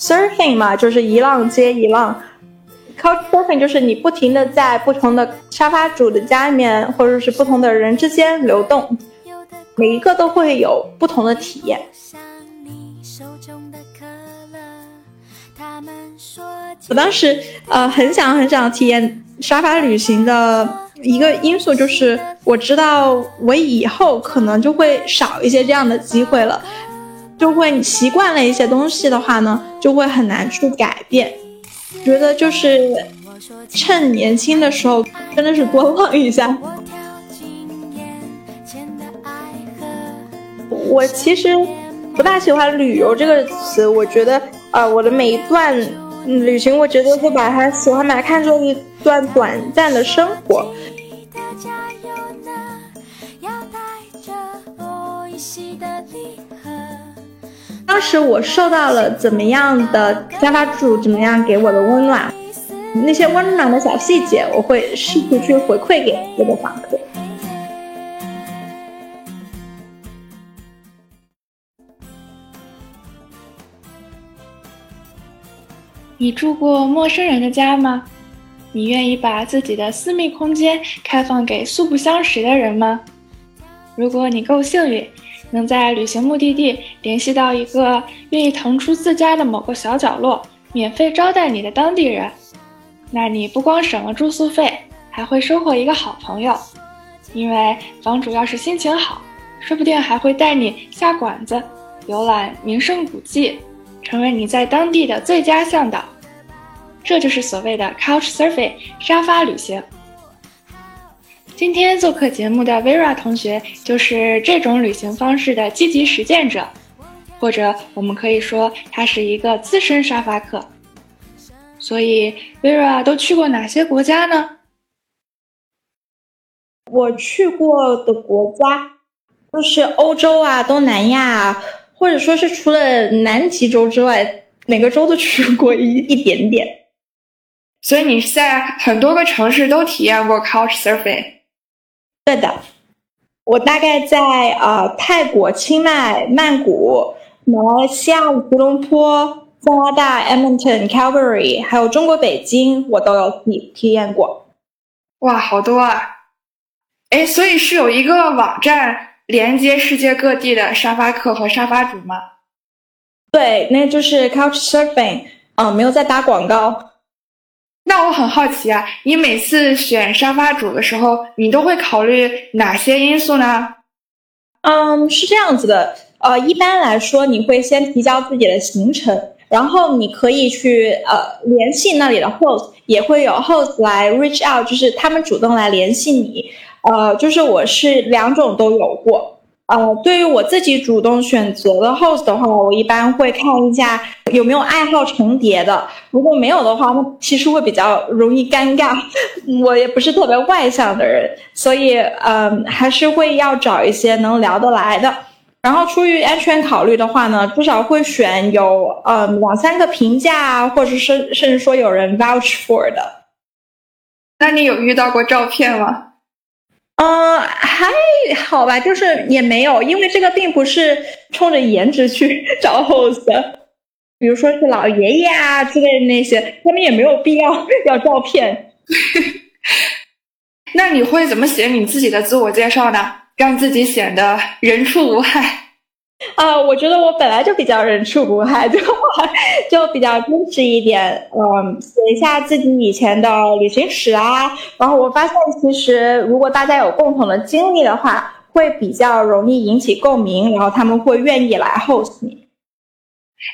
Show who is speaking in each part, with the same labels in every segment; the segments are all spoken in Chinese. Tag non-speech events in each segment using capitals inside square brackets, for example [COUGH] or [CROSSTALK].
Speaker 1: Surfing 嘛，就是一浪接一浪。Couch surfing 就是你不停的在不同的沙发主的家里面，或者是不同的人之间流动，每一个都会有不同的体验。我当时呃很想很想体验沙发旅行的一个因素，就是我知道我以后可能就会少一些这样的机会了。就会习惯了一些东西的话呢，就会很难去改变。觉得就是趁年轻的时候，真的是多 [LAUGHS] 浪一下。我其实不大喜欢旅游这个词，我觉得啊，我的每一段旅行，我觉得会把它喜欢把它看作一段短暂的生活。当时我受到了怎么样的沙发主怎么样给我的温暖，那些温暖的小细节，我会试图去回馈给我的房客。
Speaker 2: 你住过陌生人的家吗？你愿意把自己的私密空间开放给素不相识的人吗？如果你够幸运。能在旅行目的地联系到一个愿意腾出自家的某个小角落，免费招待你的当地人，那你不光省了住宿费，还会收获一个好朋友。因为房主要是心情好，说不定还会带你下馆子、游览名胜古迹，成为你在当地的最佳向导。这就是所谓的 Couch Surfing 沙发旅行。今天做客节目的 Vera 同学就是这种旅行方式的积极实践者，或者我们可以说他是一个资深沙发客。所以 Vera 都去过哪些国家呢？
Speaker 1: 我去过的国家就是欧洲啊、东南亚，啊，或者说是除了南极洲之外，每个州都去过一 [LAUGHS] 一点点。
Speaker 2: 所以你是在很多个城市都体验过 Couch Surfing。
Speaker 1: 对的，我大概在呃泰国清迈、曼谷、马来西亚吉隆坡、加拿大 Edmonton、Calgary，还有中国北京，我都有体体验过。
Speaker 2: 哇，好多啊！哎，所以是有一个网站连接世界各地的沙发客和沙发主吗？
Speaker 1: 对，那就是 Couch Surfing，嗯，没有在打广告。
Speaker 2: 那我很好奇啊，你每次选沙发主的时候，你都会考虑哪些因素呢？
Speaker 1: 嗯，是这样子的，呃，一般来说，你会先提交自己的行程，然后你可以去呃联系那里的 host，也会有 host 来 reach out，就是他们主动来联系你，呃，就是我是两种都有过。呃，对于我自己主动选择的 host 的话，我一般会看一下有没有爱好重叠的。如果没有的话，那其实会比较容易尴尬。[LAUGHS] 我也不是特别外向的人，所以嗯，还是会要找一些能聊得来的。然后出于安全考虑的话呢，至少会选有呃两三个评价，或者是甚至说有人 vouch for 的。
Speaker 2: 那你有遇到过照片吗？
Speaker 1: 嗯，还好吧，就是也没有，因为这个并不是冲着颜值去 [LAUGHS] 找 host，比如说是老爷爷啊之类的那些，他们也没有必要 [LAUGHS] 要照片。[LAUGHS]
Speaker 2: 那你会怎么写你自己的自我介绍呢？让自己显得人畜无害？[LAUGHS]
Speaker 1: 啊，我觉得我本来就比较人畜无害，就就比较真实一点。嗯，写一下自己以前的旅行史啊。然后我发现，其实如果大家有共同的经历的话，会比较容易引起共鸣，然后他们会愿意来 host 你。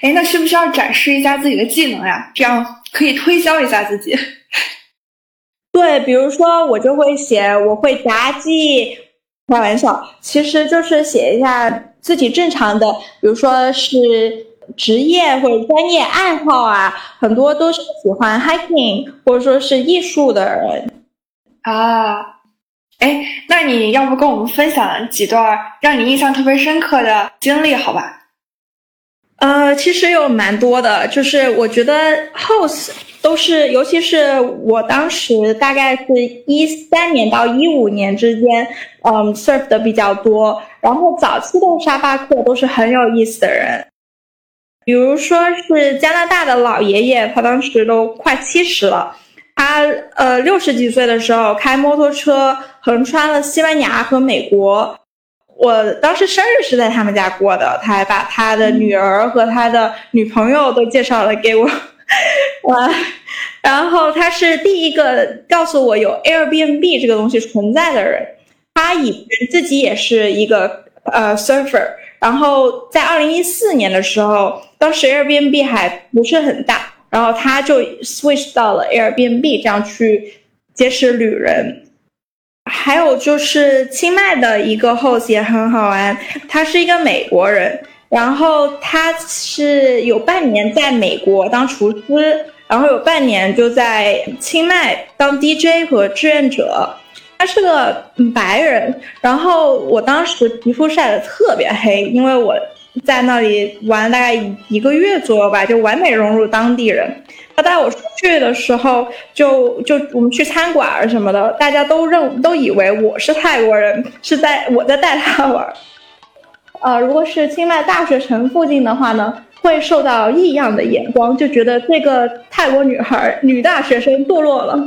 Speaker 2: 哎，那需不需要展示一下自己的技能呀？这样可以推销一下自己。[LAUGHS]
Speaker 1: 对，比如说我就会写我会杂技，开玩笑，其实就是写一下。自己正常的，比如说是职业或者专业爱好啊，很多都是喜欢 hiking 或者说是艺术的人
Speaker 2: 啊。哎，那你要不跟我们分享几段让你印象特别深刻的经历，好吧？
Speaker 1: 呃，其实有蛮多的，就是我觉得 house 都是，尤其是我当时大概是一三年到一五年之间，嗯，serve 的比较多。然后早期的沙发客都是很有意思的人，比如说是加拿大的老爷爷，他当时都快七十了。他呃六十几岁的时候开摩托车横穿了西班牙和美国，我当时生日是在他们家过的，他还把他的女儿和他的女朋友都介绍了给我，[LAUGHS] 哇！然后他是第一个告诉我有 Airbnb 这个东西存在的人，他以自己也是一个呃 surfer，然后在二零一四年的时候，当时 Airbnb 还不是很大。然后他就 switch 到了 Airbnb，这样去结识旅人。还有就是清迈的一个 host 也很好玩，他是一个美国人，然后他是有半年在美国当厨师，然后有半年就在清迈当 DJ 和志愿者。他是个白人，然后我当时皮肤晒得特别黑，因为我。在那里玩大概一个月左右吧，就完美融入当地人。他带我出去的时候，就就我们去餐馆什么的，大家都认都以为我是泰国人，是在我在带他玩。呃，如果是清迈大学城附近的话呢，会受到异样的眼光，就觉得这个泰国女孩女大学生堕落了。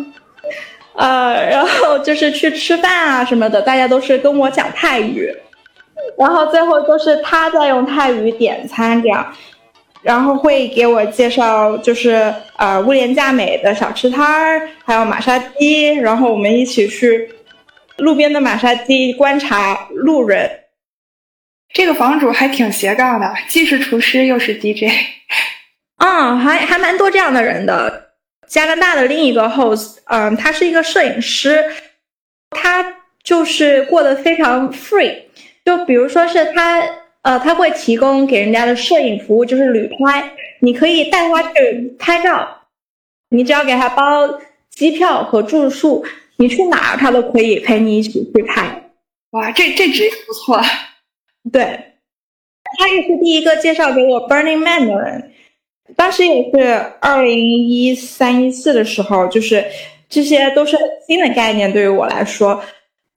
Speaker 1: 呃，然后就是去吃饭啊什么的，大家都是跟我讲泰语。然后最后都是他在用泰语点餐这样，然后会给我介绍就是呃物廉价美的小吃摊儿，还有马杀鸡，然后我们一起去路边的马杀鸡观察路人。
Speaker 2: 这个房主还挺斜杠的，既是厨师又是 DJ。
Speaker 1: 嗯，还还蛮多这样的人的。加拿大的另一个 host，嗯，他是一个摄影师，他就是过得非常 free。就比如说是他，呃，他会提供给人家的摄影服务，就是旅拍，你可以带他去拍照，你只要给他包机票和住宿，你去哪儿他都可以陪你一起去拍。
Speaker 2: 哇，这这职业不错。
Speaker 1: 对，他也是第一个介绍给我 Burning Man 的人，当时也是二零一三一四的时候，就是这些都是很新的概念，对于我来说。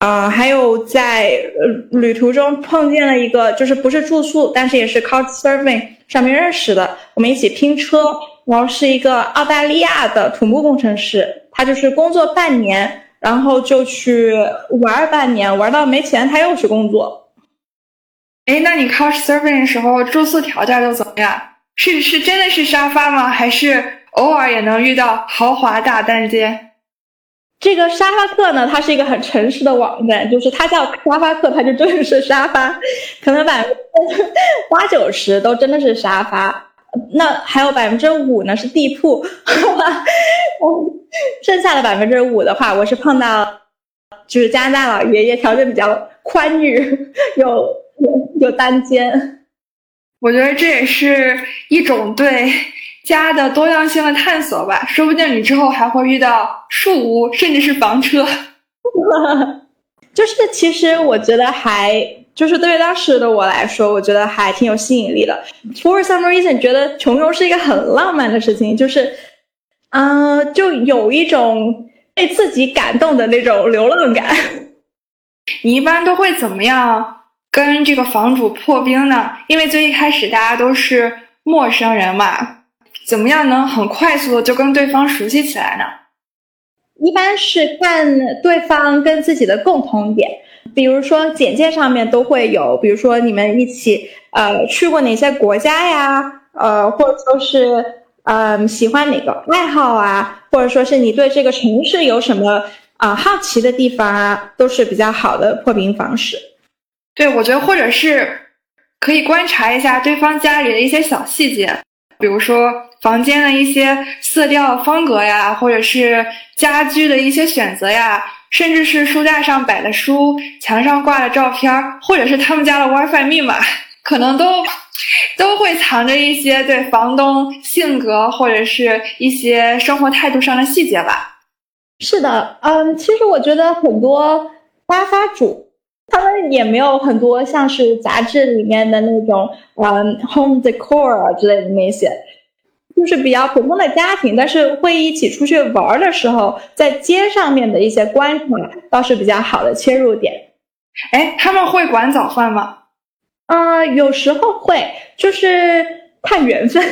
Speaker 1: 嗯，还有在呃旅途中碰见了一个，就是不是住宿，但是也是 Couchsurfing 上面认识的，我们一起拼车，然后是一个澳大利亚的土木工程师，他就是工作半年，然后就去玩半年，玩到没钱，他又去工作。
Speaker 2: 哎，那你 Couchsurfing 的时候住宿条件都怎么样？是是真的是沙发吗？还是偶尔也能遇到豪华大单间？
Speaker 1: 这个沙发客呢，它是一个很诚实的网站，就是它叫沙发客，它就真的是沙发，可能百分之八九十都真的是沙发，那还有百分之五呢是地铺，[LAUGHS] 剩下的百分之五的话，我是碰到就是加拿大老爷爷，条件比较宽裕，有有有单间，
Speaker 2: 我觉得这也是一种对。家的多样性的探索吧，说不定你之后还会遇到树屋，甚至是房车。[LAUGHS]
Speaker 1: 就是其实我觉得还就是对于当时的我来说，我觉得还挺有吸引力的。For some reason，觉得穷游是一个很浪漫的事情，就是嗯，就有一种被自己感动的那种流浪感。[LAUGHS]
Speaker 2: 你一般都会怎么样跟这个房主破冰呢？因为最一开始大家都是陌生人嘛。怎么样能很快速的就跟对方熟悉起来呢？
Speaker 1: 一般是看对方跟自己的共同点，比如说简介上面都会有，比如说你们一起呃去过哪些国家呀，呃或者说是嗯喜欢哪个爱好啊，或者说是你对这个城市有什么啊好奇的地方啊，都是比较好的破冰方式。
Speaker 2: 对，我觉得或者是可以观察一下对方家里的一些小细节，比如说。房间的一些色调风格呀，或者是家居的一些选择呀，甚至是书架上摆的书、墙上挂的照片，或者是他们家的 WiFi 密码，[LAUGHS] 可能都都会藏着一些对房东性格或者是一些生活态度上的细节吧。
Speaker 1: 是的，嗯，其实我觉得很多沙发主，他们也没有很多像是杂志里面的那种，嗯，home decor 啊之类的那些，就是比较普通的家庭，但是会一起出去玩的时候，在街上面的一些观察倒是比较好的切入点。
Speaker 2: 哎，他们会管早饭吗？
Speaker 1: 嗯，有时候会，就是看缘分。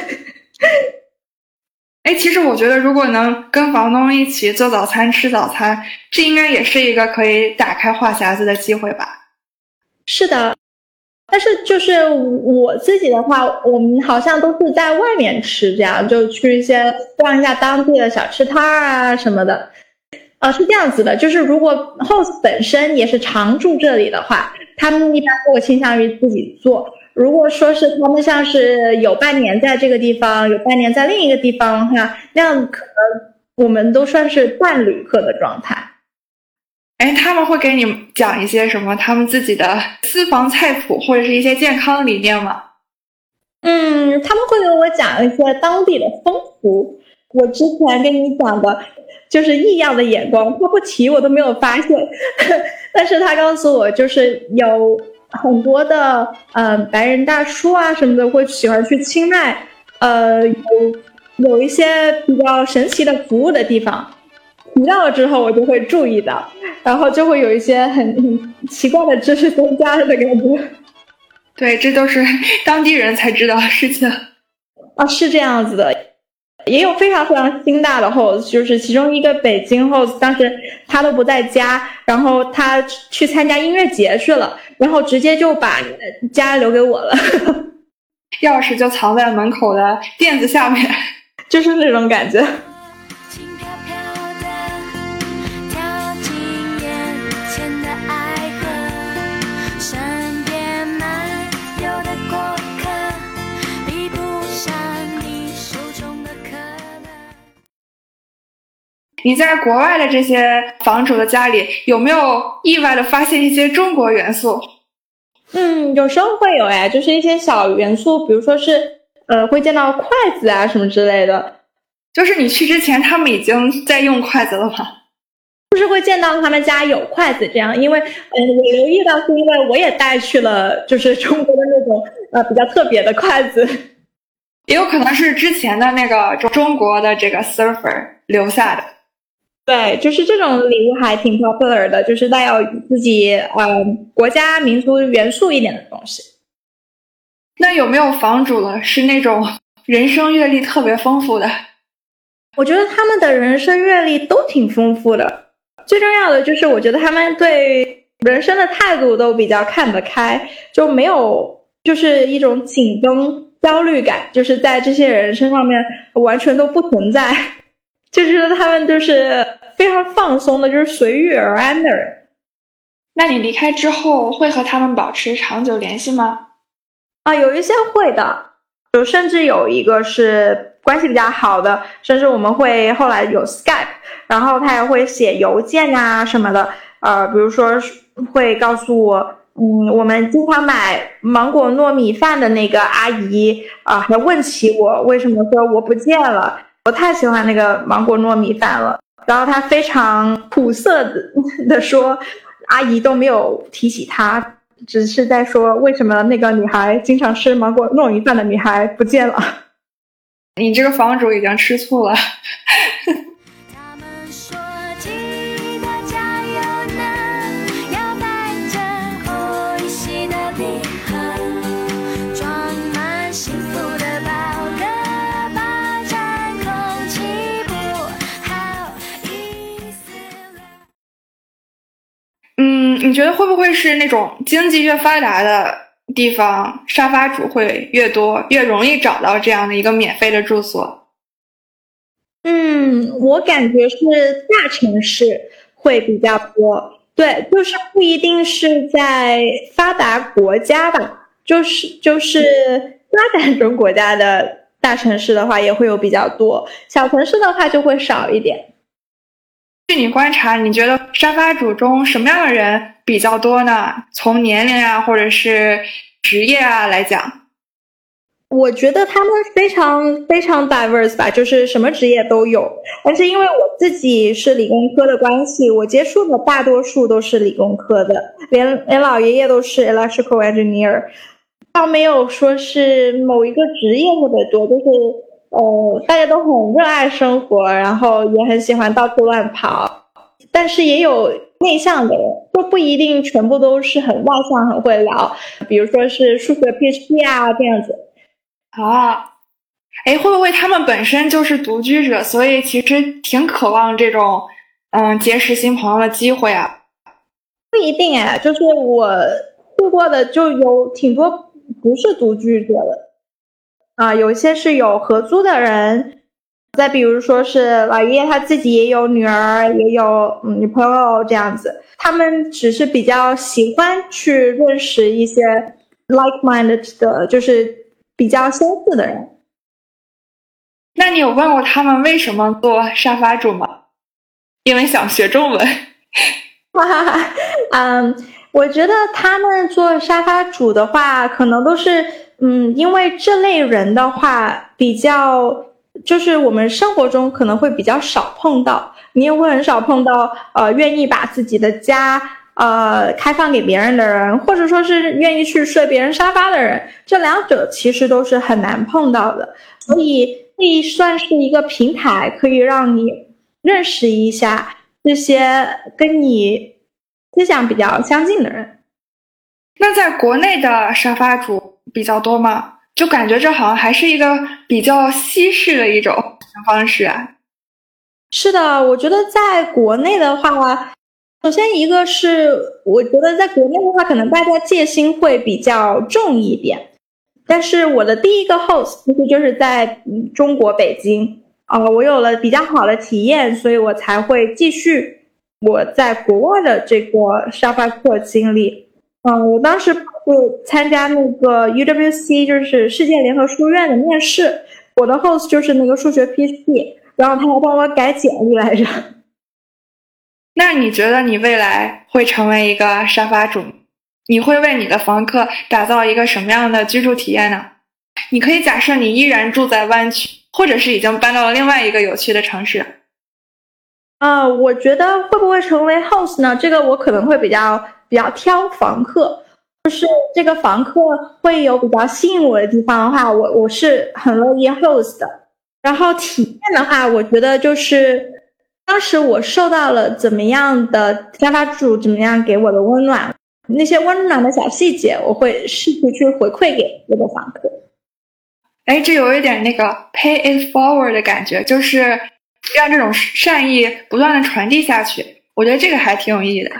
Speaker 2: 哎，其实我觉得，如果能跟房东一起做早餐、吃早餐，这应该也是一个可以打开话匣子的机会吧？
Speaker 1: 是的，但是就是我自己的话，我们好像都是在外面吃，这样就去一些逛一下当地的小吃摊儿啊什么的。呃，是这样子的，就是如果 host 本身也是常住这里的话，他们一般都会倾向于自己做。如果说是他们像是有半年在这个地方，有半年在另一个地方的话，那样可能我们都算是半旅客的状态。
Speaker 2: 哎，他们会给你讲一些什么他们自己的私房菜谱，或者是一些健康理念吗？
Speaker 1: 嗯，他们会给我讲一些当地的风俗。我之前跟你讲的，就是异样的眼光，他不提我都没有发现，[LAUGHS] 但是他告诉我就是有。很多的呃白人大叔啊什么的会喜欢去清迈，呃有有一些比较神奇的服务的地方，提到了之后我就会注意到，然后就会有一些很很奇怪的知识增加的感觉。
Speaker 2: 对，这都是当地人才知道的事情
Speaker 1: 啊，是这样子的。也有非常非常心大的 host，就是其中一个北京 host，当时他都不在家，然后他去参加音乐节去了，然后直接就把家留给我了，
Speaker 2: 钥匙就藏在门口的垫子下面，[LAUGHS]
Speaker 1: 就是那种感觉。
Speaker 2: 你在国外的这些房主的家里，有没有意外的发现一些中国元素？
Speaker 1: 嗯，有时候会有哎，就是一些小元素，比如说是呃，会见到筷子啊什么之类的。
Speaker 2: 就是你去之前，他们已经在用筷子了吗？
Speaker 1: 就是会见到他们家有筷子这样，因为嗯，我留意到是因为我也带去了，就是中国的那种呃比较特别的筷子，
Speaker 2: 也有可能是之前的那个中国的这个 surfer 留下的。
Speaker 1: 对，就是这种礼物还挺 popular 的，就是带有自己呃国家民族元素一点的东西。
Speaker 2: 那有没有房主了是那种人生阅历特别丰富的？
Speaker 1: 我觉得他们的人生阅历都挺丰富的。最重要的就是，我觉得他们对人生的态度都比较看得开，就没有就是一种紧绷焦虑感，就是在这些人身上面完全都不存在。就觉得他们就是非常放松的，就是随遇而安的人。
Speaker 2: 那你离开之后会和他们保持长久联系吗？
Speaker 1: 啊，有一些会的，就甚至有一个是关系比较好的，甚至我们会后来有 Skype，然后他也会写邮件啊什么的。呃，比如说会告诉我，嗯，我们经常买芒果糯米饭的那个阿姨啊，还问起我为什么说我不见了。我太喜欢那个芒果糯米饭了，然后他非常苦涩的的说，[LAUGHS] 阿姨都没有提起他，只是在说为什么那个女孩经常吃芒果糯米饭的女孩不见了。
Speaker 2: 你这个房主已经吃醋了。觉得会不会是那种经济越发达的地方，沙发主会越多，越容易找到这样的一个免费的住所？
Speaker 1: 嗯，我感觉是大城市会比较多。对，就是不一定是在发达国家吧，就是就是发展中国家的大城市的话，也会有比较多，小城市的话就会少一点。
Speaker 2: 据你观察，你觉得沙发主中什么样的人比较多呢？从年龄啊，或者是职业啊来讲，
Speaker 1: 我觉得他们非常非常 diverse 吧，就是什么职业都有。但是因为我自己是理工科的关系，我接触的大多数都是理工科的，连连老爷爷都是 electrical engineer，倒没有说是某一个职业特别多，就是呃大家都很热爱生活，然后也很喜欢到处乱跑。但是也有内向的人，就不一定全部都是很外向、很会聊，比如说是数学 PhD 啊这样子。
Speaker 2: 啊，哎，会不会他们本身就是独居者，所以其实挺渴望这种嗯结识新朋友的机会啊？
Speaker 1: 不一定哎，就是我路过的就有挺多不是独居者的啊，有些是有合租的人，再比如说是老爷爷他自己也有女儿，也有女朋友这样子，他们只是比较喜欢去认识一些 like-minded 的，就是。比较相似的人，
Speaker 2: 那你有问过他们为什么做沙发主吗？因为想学中文。
Speaker 1: 哈哈哈，嗯，我觉得他们做沙发主的话，可能都是嗯，因为这类人的话，比较就是我们生活中可能会比较少碰到，你也会很少碰到呃，愿意把自己的家。呃，开放给别人的人，或者说是愿意去睡别人沙发的人，这两者其实都是很难碰到的。所以，这算是一个平台，可以让你认识一下这些跟你思想比较相近的人。
Speaker 2: 那在国内的沙发主比较多吗？就感觉这好像还是一个比较西式的一种方式啊。
Speaker 1: 是的，我觉得在国内的话。首先，一个是我觉得在国内的话，可能大家戒心会比较重一点。但是我的第一个 host 其实就是在中国北京啊，我有了比较好的体验，所以我才会继续我在国外的这个沙发客经历。嗯，我当时就参加那个 UWC，就是世界联合书院的面试，我的 host 就是那个数学 PC，然后他还帮我改简历来着。
Speaker 2: 那你觉得你未来会成为一个沙发主？你会为你的房客打造一个什么样的居住体验呢？你可以假设你依然住在湾区，或者是已经搬到了另外一个有趣的城市。
Speaker 1: 啊，我觉得会不会成为 host 呢？这个我可能会比较比较挑房客，就是这个房客会有比较吸引我的地方的话，我我是很乐意 host 的。然后体验的话，我觉得就是。当时我受到了怎么样的沙发主怎么样给我的温暖，那些温暖的小细节，我会试图去回馈给这个房客。
Speaker 2: 哎，这有一点那个 pay it forward 的感觉，就是让这种善意不断的传递下去。我觉得这个还挺有意义的。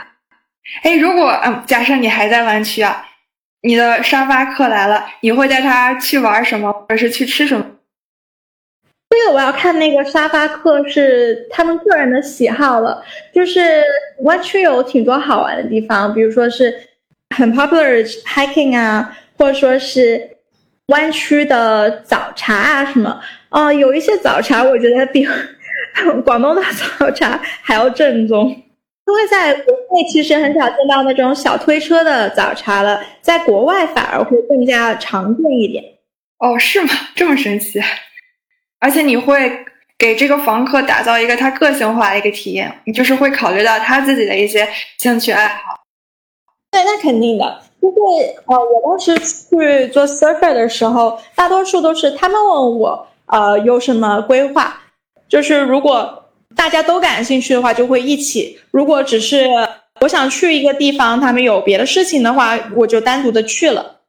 Speaker 2: 哎，如果嗯，假设你还在湾区啊，你的沙发客来了，你会带他去玩什么，或者是去吃什么？
Speaker 1: 这个我要看那个沙发客是他们个人的喜好了。就是湾区有挺多好玩的地方，比如说是很 popular hiking 啊，或者说是湾区的早茶啊什么。哦，有一些早茶我觉得比 [LAUGHS] 广东的早茶还要正宗，因为在国内其实很少见到那种小推车的早茶了，在国外反而会更加常见一点。
Speaker 2: 哦，是吗？[LAUGHS] 这么神奇？而且你会给这个房客打造一个他个性化的一个体验，你就是会考虑到他自己的一些兴趣爱好。
Speaker 1: 对，那肯定的。因为呃，我当时去做 surfer 的时候，大多数都是他们问我呃有什么规划，就是如果大家都感兴趣的话，就会一起；如果只是我想去一个地方，他们有别的事情的话，我就单独的去了。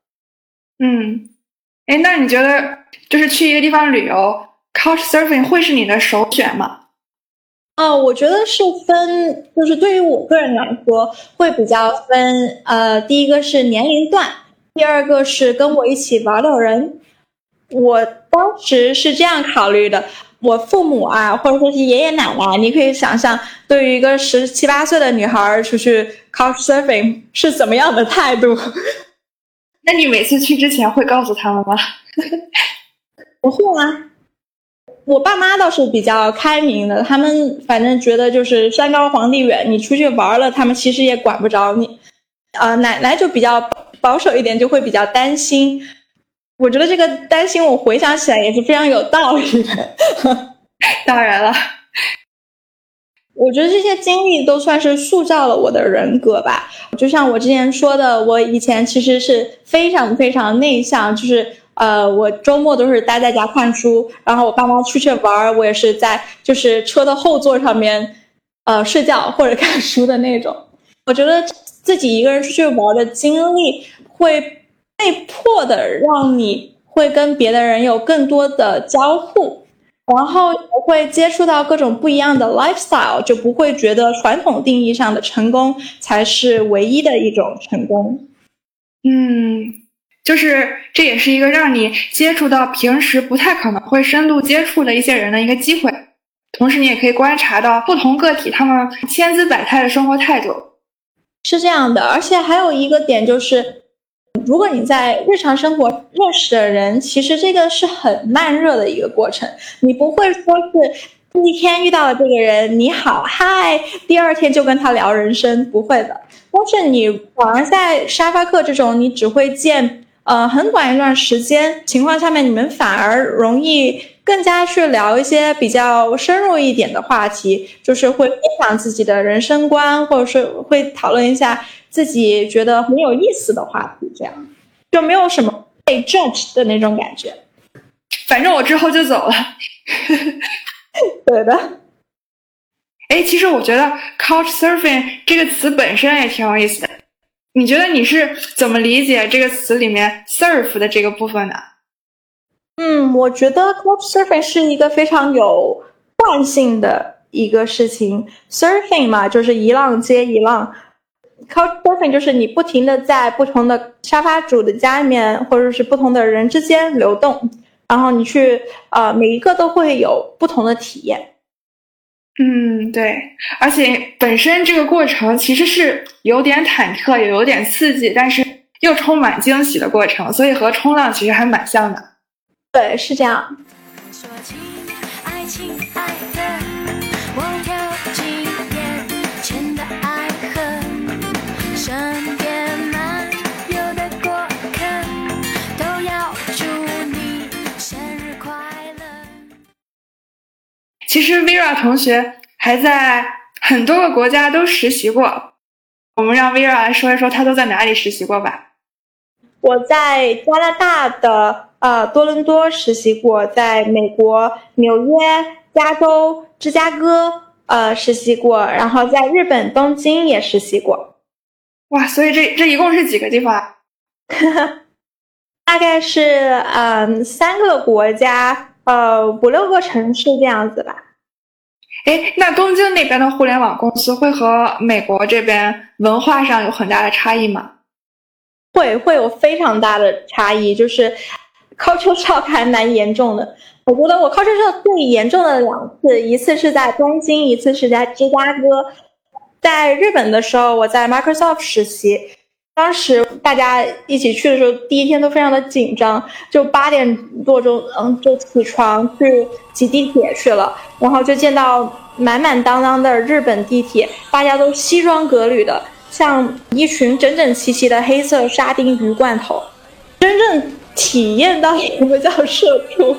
Speaker 2: 嗯，哎，那你觉得就是去一个地方旅游？Couchsurfing 会是你的首选吗？
Speaker 1: 哦，我觉得是分，就是对于我个人来说，会比较分。呃，第一个是年龄段，第二个是跟我一起玩的人。我当时是这样考虑的：我父母啊，或者说是爷爷奶奶，你可以想象，对于一个十七八岁的女孩出去 Couchsurfing 是怎么样的态度？[LAUGHS]
Speaker 2: 那你每次去之前会告诉他们吗？
Speaker 1: 不会啊。我爸妈倒是比较开明的，他们反正觉得就是山高皇帝远，你出去玩了，他们其实也管不着你。呃，奶奶就比较保守一点，就会比较担心。我觉得这个担心，我回想起来也是非常有道理的。[LAUGHS]
Speaker 2: 当然了，
Speaker 1: 我觉得这些经历都算是塑造了我的人格吧。就像我之前说的，我以前其实是非常非常内向，就是呃，我周末都是待在家看书，然后我爸妈出去玩，我也是在就是车的后座上面呃睡觉或者看书的那种。我觉得自己一个人出去玩的经历会。被迫的让你会跟别的人有更多的交互，然后会接触到各种不一样的 lifestyle，就不会觉得传统定义上的成功才是唯一的一种成功。
Speaker 2: 嗯，就是这也是一个让你接触到平时不太可能会深度接触的一些人的一个机会，同时你也可以观察到不同个体他们千姿百态的生活态度。
Speaker 1: 是这样的，而且还有一个点就是。如果你在日常生活认识的人，其实这个是很慢热的一个过程，你不会说是第一天遇到了这个人，你好嗨，第二天就跟他聊人生，不会的。但是你反而在沙发客这种，你只会见呃很短一段时间情况下面，你们反而容易更加去聊一些比较深入一点的话题，就是会分享自己的人生观，或者是会讨论一下。自己觉得很有意思的话题，这样就没有什么被 judge 的那种感觉。
Speaker 2: 反正我之后就走了。[LAUGHS]
Speaker 1: 对的。
Speaker 2: 哎，其实我觉得 couch surfing 这个词本身也挺有意思的。你觉得你是怎么理解这个词里面 surf 的这个部分的？
Speaker 1: 嗯，我觉得 couch surfing 是一个非常有惯性的一个事情。surfing 嘛，就是一浪接一浪。Couchsurfing 就是你不停的在不同的沙发主的家里面，或者是不同的人之间流动，然后你去呃每一个都会有不同的体验。
Speaker 2: 嗯，对，而且本身这个过程其实是有点忐忑，也有点刺激，但是又充满惊喜的过程，所以和冲浪其实还蛮像的。
Speaker 1: 对，是这样。
Speaker 2: 其实 Vera 同学还在很多个国家都实习过，我们让 Vera 来说一说他都在哪里实习过吧。
Speaker 1: 我在加拿大的呃多伦多实习过，在美国纽约、加州、芝加哥呃实习过，然后在日本东京也实习过。
Speaker 2: 哇，所以这这一共是几个地方？[LAUGHS]
Speaker 1: 大概是嗯三个国家。呃，五六个城市这样子吧。
Speaker 2: 哎，那东京那边的互联网公司会和美国这边文化上有很大的差异吗？
Speaker 1: 会，会有非常大的差异。就是 culture shock 还蛮严重的。我觉得我 culture shock 最严重的两次，一次是在东京，一次是在芝加哥。在日本的时候，我在 Microsoft 实习。当时大家一起去的时候，第一天都非常的紧张，就八点多钟，嗯，就起床去挤地铁去了，然后就见到满满当当的日本地铁，大家都西装革履的，像一群整整齐齐的黑色沙丁鱼罐头，真正体验到什么叫社畜。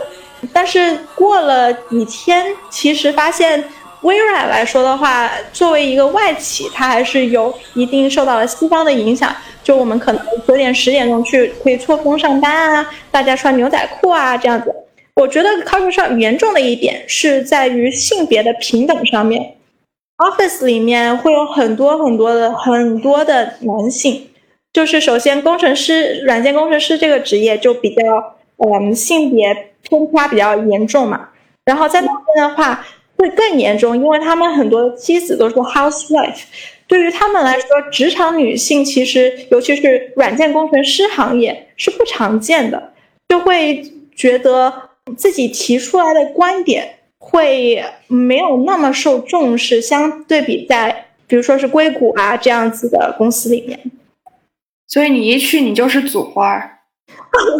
Speaker 1: [LAUGHS] 但是过了几天，其实发现。微软来说的话，作为一个外企，它还是有一定受到了西方的影响。就我们可能九点、十点钟去可以错峰上班啊，大家穿牛仔裤啊这样子。我觉得 culture 上严重的一点是在于性别的平等上面。Office 里面会有很多很多的很多的男性，就是首先工程师、软件工程师这个职业就比较嗯性别偏差比较严重嘛。然后在那边的话。会更严重，因为他们很多妻子都是 housewife，对于他们来说，职场女性其实，尤其是软件工程师行业是不常见的，就会觉得自己提出来的观点会没有那么受重视，相对比在比如说是硅谷啊这样子的公司里面，
Speaker 2: 所以你一去你就是组花儿，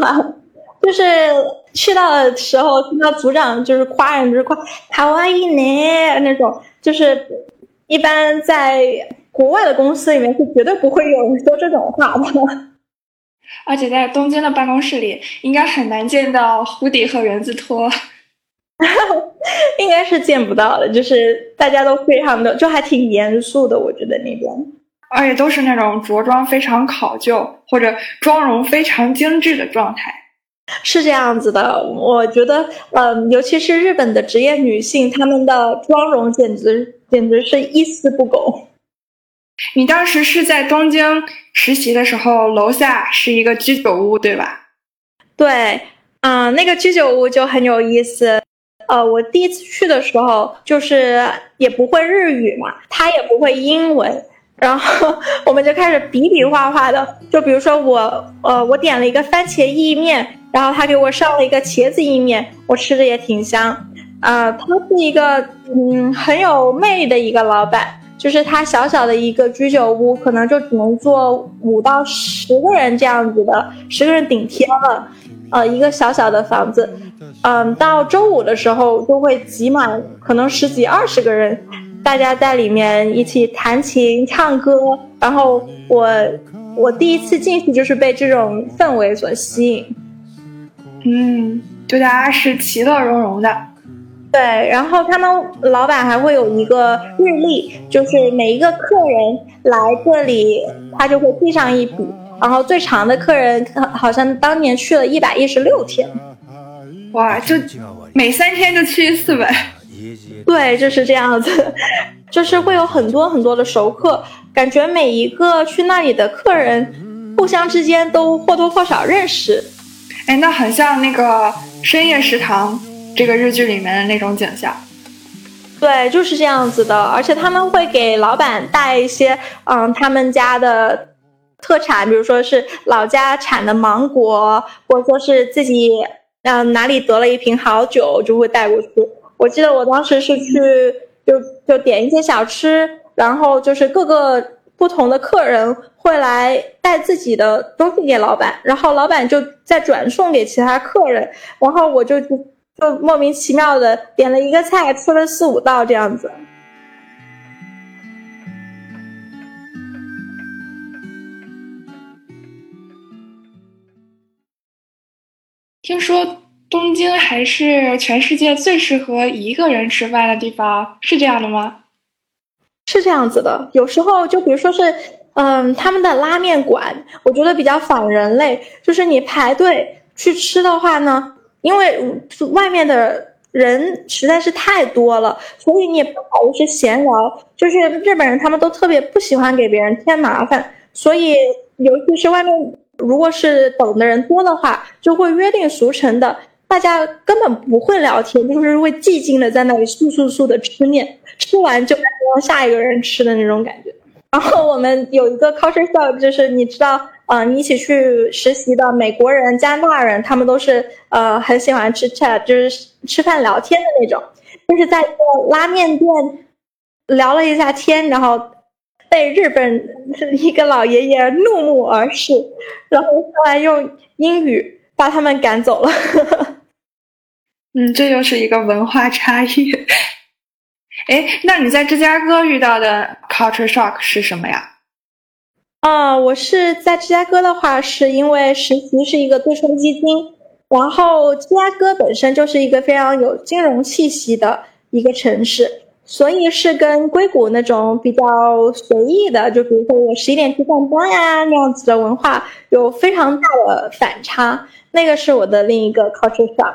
Speaker 2: [LAUGHS]
Speaker 1: 就是。去到的时候，听到组长就是夸人，就是夸台湾一年那种，就是一般在国外的公司里面是绝对不会有人说这种话的。[LAUGHS]
Speaker 2: 而且在东京的办公室里，应该很难见到胡迪和原子托。[LAUGHS]
Speaker 1: 应该是见不到的，就是大家都非常的，就还挺严肃的，我觉得那边，
Speaker 2: 而且都是那种着装非常考究或者妆容非常精致的状态。
Speaker 1: 是这样子的，我觉得，嗯，尤其是日本的职业女性，她们的妆容简直简直是一丝不苟。
Speaker 2: 你当时是在东京实习的时候，楼下是一个居酒屋，对吧？
Speaker 1: 对，嗯，那个居酒屋就很有意思。呃，我第一次去的时候，就是也不会日语嘛，他也不会英文，然后我们就开始比比划划的。就比如说我，呃，我点了一个番茄意面，然后他给我上了一个茄子意面，我吃的也挺香。呃，他是一个嗯很有魅力的一个老板，就是他小小的一个居酒屋，可能就只能坐五到十个人这样子的，十个人顶天了。呃，一个小小的房子，嗯，到周五的时候就会挤满，可能十几二十个人，大家在里面一起弹琴唱歌。然后我我第一次进去就是被这种氛围所吸引，
Speaker 2: 嗯，就大家是其乐融融的，
Speaker 1: 对。然后他们老板还会有一个日历，就是每一个客人来这里，他就会记上一笔。然后最长的客人好像当年去了一百一十六天，
Speaker 2: 哇，就每三天就去一次呗。
Speaker 1: 对，就是这样子，就是会有很多很多的熟客，感觉每一个去那里的客人，互相之间都或多或少认识。
Speaker 2: 哎，那很像那个深夜食堂这个日剧里面的那种景象。
Speaker 1: 对，就是这样子的，而且他们会给老板带一些，嗯，他们家的。特产，比如说是老家产的芒果，或者说是自己嗯哪里得了一瓶好酒，就会带过去。我记得我当时是去就就点一些小吃，然后就是各个不同的客人会来带自己的东西给老板，然后老板就再转送给其他客人，然后我就就莫名其妙的点了一个菜，吃了四五道这样子。
Speaker 2: 听说东京还是全世界最适合一个人吃饭的地方，是这样的吗？
Speaker 1: 是这样子的。有时候就比如说是，嗯，他们的拉面馆，我觉得比较仿人类。就是你排队去吃的话呢，因为外面的人实在是太多了，所以你也不好意思闲聊。就是日本人他们都特别不喜欢给别人添麻烦，所以尤其是外面。如果是等的人多的话，就会约定俗成的，大家根本不会聊天，就是会寂静的在那里速速速的吃面，吃完就让下一个人吃的那种感觉。然后我们有一个 culture shock，就是你知道，嗯，你一起去实习的美国人、加拿大人，他们都是呃很喜欢吃 chat，就是吃饭聊天的那种，就是在一个拉面店聊了一下天，然后。被日本 [LAUGHS] 一个老爷爷怒目而视，然后后来用英语把他们赶走了。
Speaker 2: 嗯，这就是一个文化差异。哎，那你在芝加哥遇到的 culture shock 是什么呀？
Speaker 1: 啊，我是在芝加哥的话，是因为实习是一个对冲基金，然后芝加哥本身就是一个非常有金融气息的一个城市。所以是跟硅谷那种比较随意的，就比如说我十一点去上班呀那样子的文化有非常大的反差，那个是我的另一个 culture shock。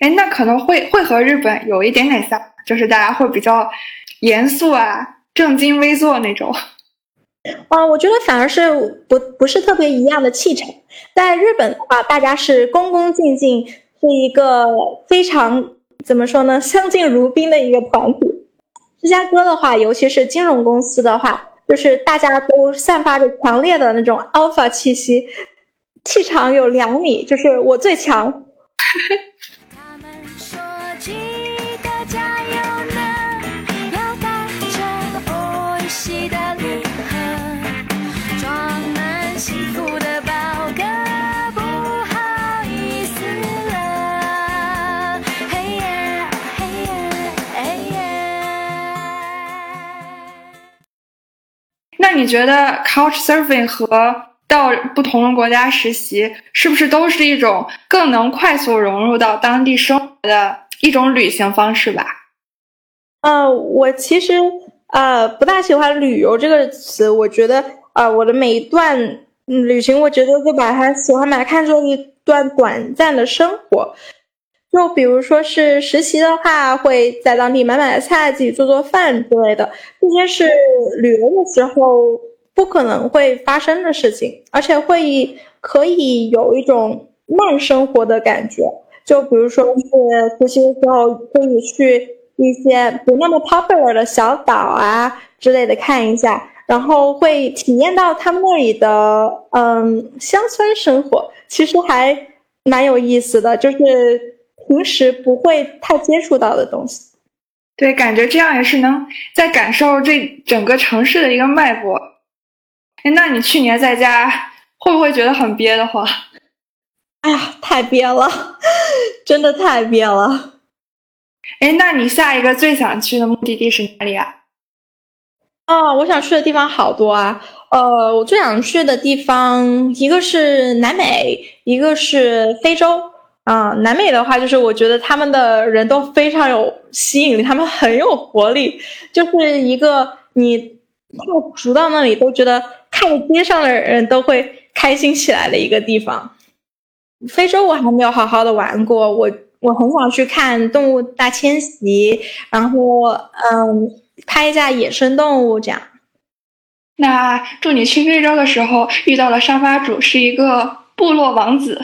Speaker 2: 哎，那可能会会和日本有一点点像，就是大家会比较严肃啊、正襟危坐那种。
Speaker 1: 啊，我觉得反而是不不是特别一样的气场。在日本的话，大家是恭恭敬敬，是一个非常。怎么说呢？相敬如宾的一个团体。芝加哥的话，尤其是金融公司的话，就是大家都散发着强烈的那种 alpha 气息，气场有两米，就是我最强。[LAUGHS]
Speaker 2: 那你觉得 Couch Surfing 和到不同的国家实习，是不是都是一种更能快速融入到当地生活的一种旅行方式吧？
Speaker 1: 呃，我其实呃不大喜欢“旅游”这个词，我觉得呃我的每一段旅行，我觉得就把它喜欢把它看作一段短暂的生活。就比如说是实习的话，会在当地买买菜，自己做做饭之类的，这些是旅游的时候。不可能会发生的事情，而且会可以有一种慢生活的感觉。就比如说是实习的时候，可以去一些不那么 popular 的小岛啊之类的看一下，然后会体验到他们那里的嗯乡村生活，其实还蛮有意思的，就是平时不会太接触到的东西。
Speaker 2: 对，感觉这样也是能在感受这整个城市的一个脉搏。哎，那你去年在家会不会觉得很憋得慌？
Speaker 1: 哎呀，太憋了，[LAUGHS] 真的太憋了。
Speaker 2: 哎，那你下一个最想去的目的地是哪里啊？
Speaker 1: 哦，我想去的地方好多啊。呃，我最想去的地方一个是南美，一个是非洲。啊，南美的话，就是我觉得他们的人都非常有吸引力，他们很有活力，就是一个你到熟到那里都觉得。看街上的人都会开心起来的一个地方。非洲我还没有好好的玩过，我我很想去看动物大迁徙，然后嗯，拍一下野生动物这样。
Speaker 2: 那祝你去非洲的时候遇到了沙发主是一个部落王子，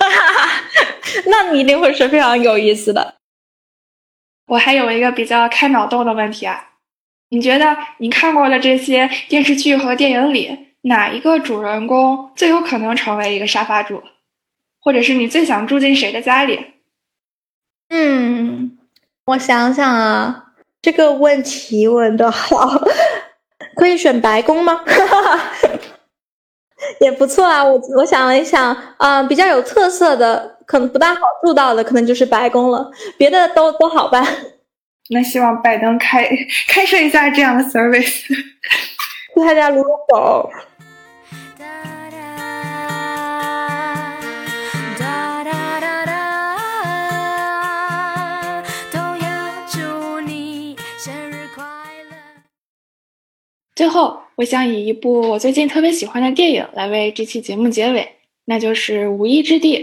Speaker 2: [LAUGHS]
Speaker 1: 那你一定会是非常有意思的。
Speaker 2: 我还有一个比较开脑洞的问题啊。你觉得你看过的这些电视剧和电影里，哪一个主人公最有可能成为一个沙发主，或者是你最想住进谁的家里？
Speaker 1: 嗯，我想想啊，这个问题问的好，[LAUGHS] 可以选白宫吗？[LAUGHS] [LAUGHS] 也不错啊，我我想了一想，啊，比较有特色的，可能不大好住到的，可能就是白宫了，别的都都好办。[LAUGHS]
Speaker 2: 那希望拜登开开设一下这样的 service，[LAUGHS]
Speaker 1: 祝大家撸撸狗。
Speaker 2: 最后，我想以一部我最近特别喜欢的电影来为这期节目结尾，那就是《无依之地》。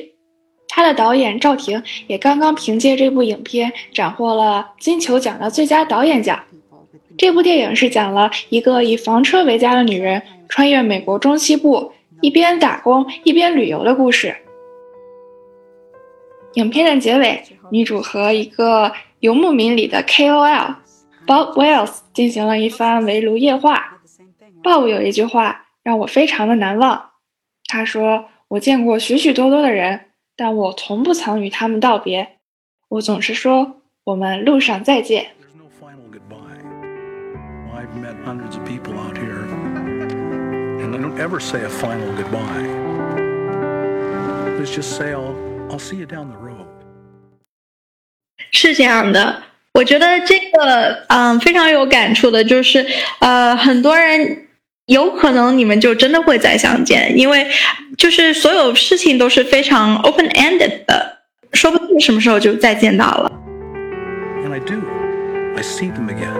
Speaker 2: 他的导演赵婷也刚刚凭借这部影片斩获了金球奖的最佳导演奖。这部电影是讲了一个以房车为家的女人穿越美国中西部，一边打工一边旅游的故事。影片的结尾，女主和一个游牧民里的 KOL Bob Wells 进行了一番围炉夜话。Bob 有一句话让我非常的难忘，他说：“我见过许许多多的人。”但我从不曾与他们道别，我总是说我们路上再见。
Speaker 1: 是这样的，我觉得这个嗯非常有感触的，就是呃很多人。有可能你们就真的会再相见，因为就是所有事情都是非常 open ended 的，说不定什么时候就再见到了。And I do, I see them again,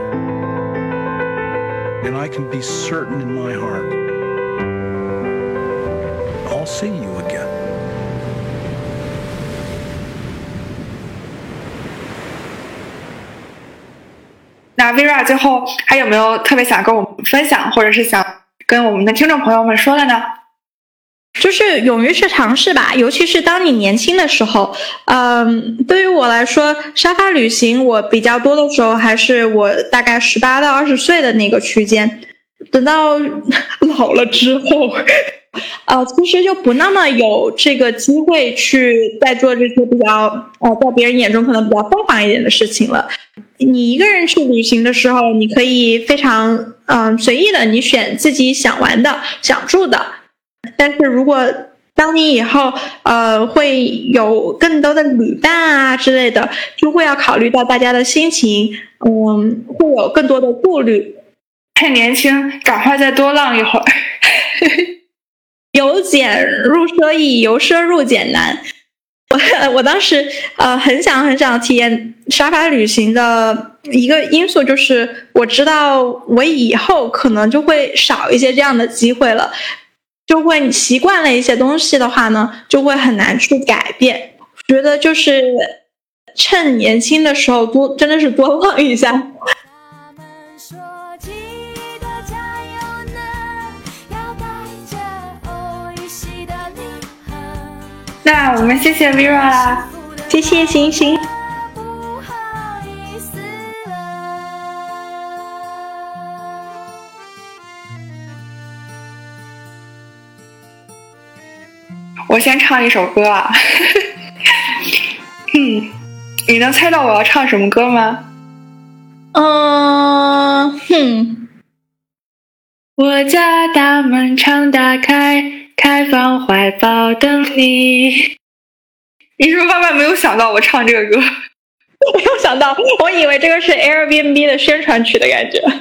Speaker 1: and I can be certain in my heart, I'll see you again.
Speaker 2: 那 Vera 最后还有没有特别想跟我们分享，或者是想跟我们的听众朋友们说的呢？
Speaker 1: 就是勇于去尝试吧，尤其是当你年轻的时候。嗯，对于我来说，沙发旅行我比较多的时候，还是我大概十八到二十岁的那个区间。等到老了之后。呃，其实就不那么有这个机会去再做这些比较呃，在别人眼中可能比较疯狂一点的事情了。你一个人去旅行的时候，你可以非常嗯随意的，你选自己想玩的、想住的。但是如果当你以后呃会有更多的旅伴啊之类的，就会要考虑到大家的心情，嗯，会有更多的顾虑。
Speaker 2: 太年轻，赶快再多浪一会儿。[LAUGHS]
Speaker 1: 由俭入奢易，由奢入俭难。我我当时呃很想很想体验沙发旅行的一个因素，就是我知道我以后可能就会少一些这样的机会了，就会习惯了一些东西的话呢，就会很难去改变。觉得就是趁年轻的时候多真的是多 [LAUGHS] 望一下。
Speaker 2: 那我们谢谢 Vera 啦，
Speaker 1: 谢谢星星。
Speaker 2: 我先唱一首歌啊，[LAUGHS] 嗯，你能猜到我要唱什么歌吗？
Speaker 1: 嗯哼，
Speaker 2: 我家大门常打开。开放怀抱等你。你是不是万万没有想到我唱这个歌？[LAUGHS]
Speaker 1: 没有想到，我以为这个是 Airbnb 的宣传曲的感觉。